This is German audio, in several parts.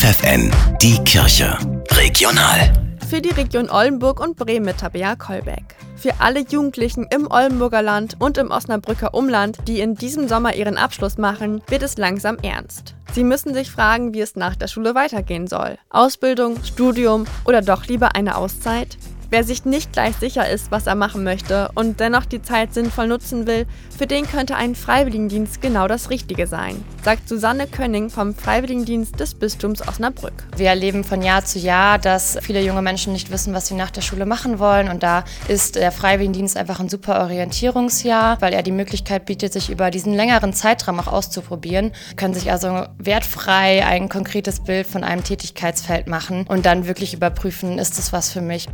FFN, die Kirche. Regional. Für die Region Oldenburg und Bremen mit Tabea Kolbeck. Für alle Jugendlichen im Oldenburger Land und im Osnabrücker Umland, die in diesem Sommer ihren Abschluss machen, wird es langsam ernst. Sie müssen sich fragen, wie es nach der Schule weitergehen soll. Ausbildung, Studium oder doch lieber eine Auszeit? Wer sich nicht gleich sicher ist, was er machen möchte und dennoch die Zeit sinnvoll nutzen will, für den könnte ein Freiwilligendienst genau das Richtige sein, sagt Susanne Könning vom Freiwilligendienst des Bistums Osnabrück. Wir erleben von Jahr zu Jahr, dass viele junge Menschen nicht wissen, was sie nach der Schule machen wollen und da ist der Freiwilligendienst einfach ein super Orientierungsjahr, weil er die Möglichkeit bietet, sich über diesen längeren Zeitraum auch auszuprobieren, können sich also wertfrei ein konkretes Bild von einem Tätigkeitsfeld machen und dann wirklich überprüfen, ist es was für mich.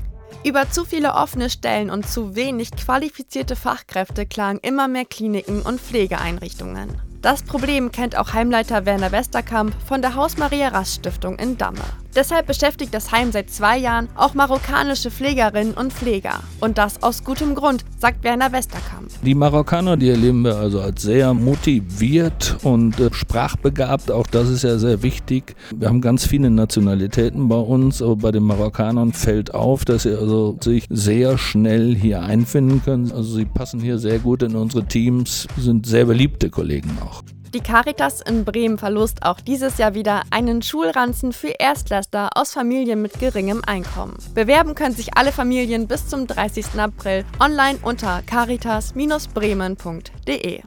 Über zu viele offene Stellen und zu wenig qualifizierte Fachkräfte klagen immer mehr Kliniken und Pflegeeinrichtungen. Das Problem kennt auch Heimleiter Werner Westerkamp von der Haus-Maria-Rast-Stiftung in Damme. Deshalb beschäftigt das Heim seit zwei Jahren auch marokkanische Pflegerinnen und Pfleger. Und das aus gutem Grund, sagt Werner Westerkamp. Die Marokkaner, die erleben wir also als sehr motiviert und äh, sprachbegabt. Auch das ist ja sehr wichtig. Wir haben ganz viele Nationalitäten bei uns, aber bei den Marokkanern fällt auf, dass sie also sich sehr schnell hier einfinden können. Also sie passen hier sehr gut in unsere Teams, sind sehr beliebte Kollegen auch. Die Caritas in Bremen verlost auch dieses Jahr wieder einen Schulranzen für Erstklässler aus Familien mit geringem Einkommen. Bewerben können sich alle Familien bis zum 30. April online unter caritas-bremen.de.